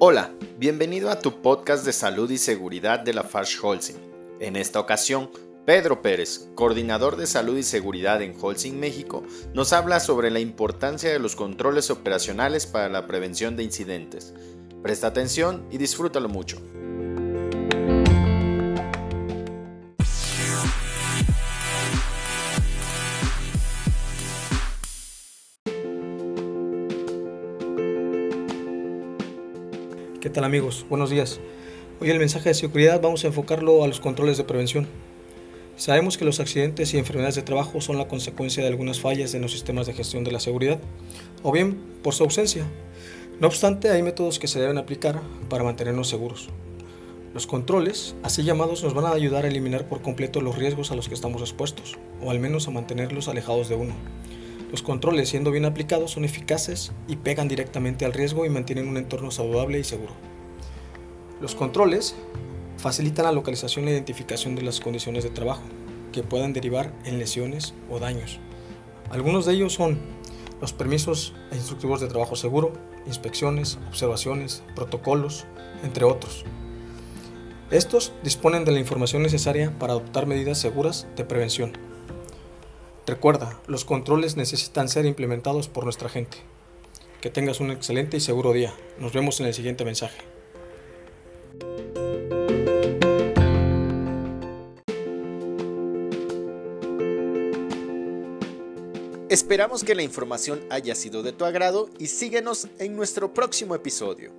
Hola, bienvenido a tu podcast de salud y seguridad de la Farsh Holcim. En esta ocasión, Pedro Pérez, coordinador de salud y seguridad en Holcim México, nos habla sobre la importancia de los controles operacionales para la prevención de incidentes. Presta atención y disfrútalo mucho. ¿Qué tal amigos? Buenos días. Hoy el mensaje de seguridad vamos a enfocarlo a los controles de prevención. Sabemos que los accidentes y enfermedades de trabajo son la consecuencia de algunas fallas en los sistemas de gestión de la seguridad, o bien por su ausencia. No obstante, hay métodos que se deben aplicar para mantenernos seguros. Los controles, así llamados, nos van a ayudar a eliminar por completo los riesgos a los que estamos expuestos, o al menos a mantenerlos alejados de uno. Los controles, siendo bien aplicados, son eficaces y pegan directamente al riesgo y mantienen un entorno saludable y seguro. Los controles facilitan la localización e identificación de las condiciones de trabajo, que puedan derivar en lesiones o daños. Algunos de ellos son los permisos e instructivos de trabajo seguro, inspecciones, observaciones, protocolos, entre otros. Estos disponen de la información necesaria para adoptar medidas seguras de prevención. Recuerda, los controles necesitan ser implementados por nuestra gente. Que tengas un excelente y seguro día. Nos vemos en el siguiente mensaje. Esperamos que la información haya sido de tu agrado y síguenos en nuestro próximo episodio.